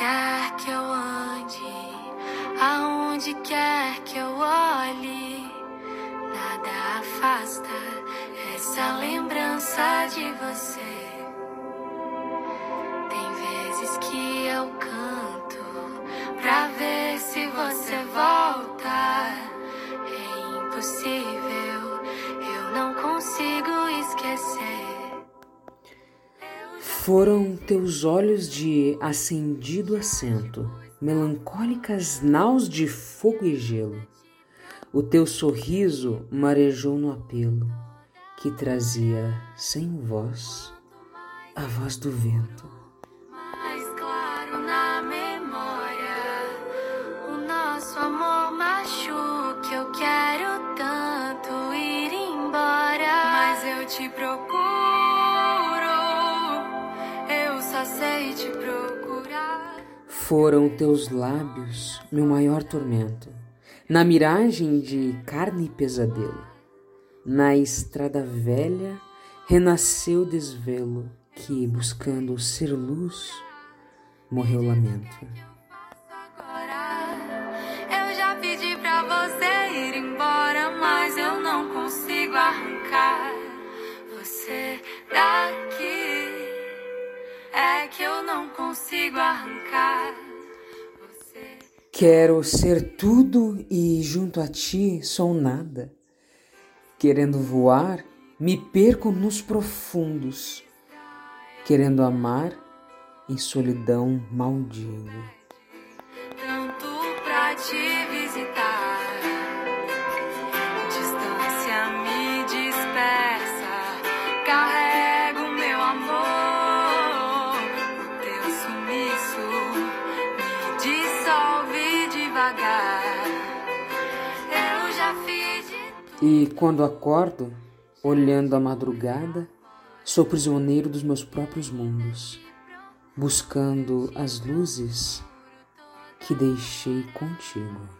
quer que eu ande, aonde quer que eu olhe, nada afasta essa lembrança de você. Tem vezes que eu canto pra ver se você volta. É impossível, Foram teus olhos de acendido assento, melancólicas naus de fogo e gelo. O teu sorriso marejou no apelo, que trazia sem voz a voz do vento. Mais claro na memória, o nosso amor machuca. Eu quero tanto ir embora, mas eu te procuro. Sei te procurar. Foram teus lábios meu maior tormento, na miragem de carne e pesadelo. Na estrada velha renasceu desvelo, que, buscando ser luz, morreu lamento. Que eu não consigo arrancar você. Quero ser tudo e junto a ti sou nada. Querendo voar, me perco nos profundos. Querendo amar, em solidão maldigo. tanto pra te visitar. Eu já fiz de tudo. E quando acordo, olhando a madrugada, sou prisioneiro dos meus próprios mundos, buscando as luzes que deixei contigo.